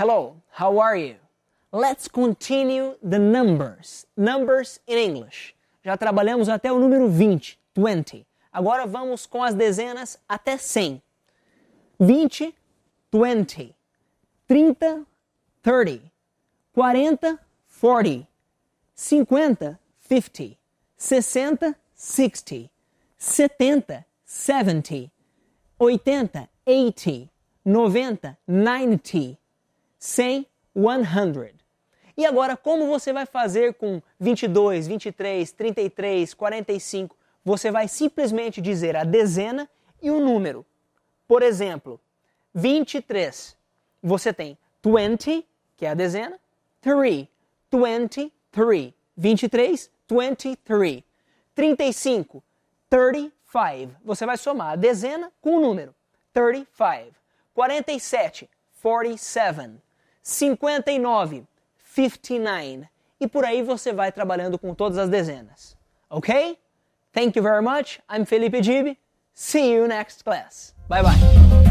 How are you? Let's continue the numbers. Numbers in English. Já trabalhamos até o número 20, 20. Agora vamos com as dezenas até 100. 20, 20. 30, 30. 40, 40. 50, 50. 60, 60. 70, 70. 80, 80. 90, 90. 100, 100. E agora, como você vai fazer com 22, 23, 33, 45? Você vai simplesmente dizer a dezena e o número. Por exemplo, 23. Você tem 20, que é a dezena, 3, 23. 23, 23. 35, 35. Você vai somar a dezena com o número. 35. 47, 47. 59, 59. E por aí você vai trabalhando com todas as dezenas. Ok? Thank you very much. I'm Felipe Gibi. See you next class. Bye bye.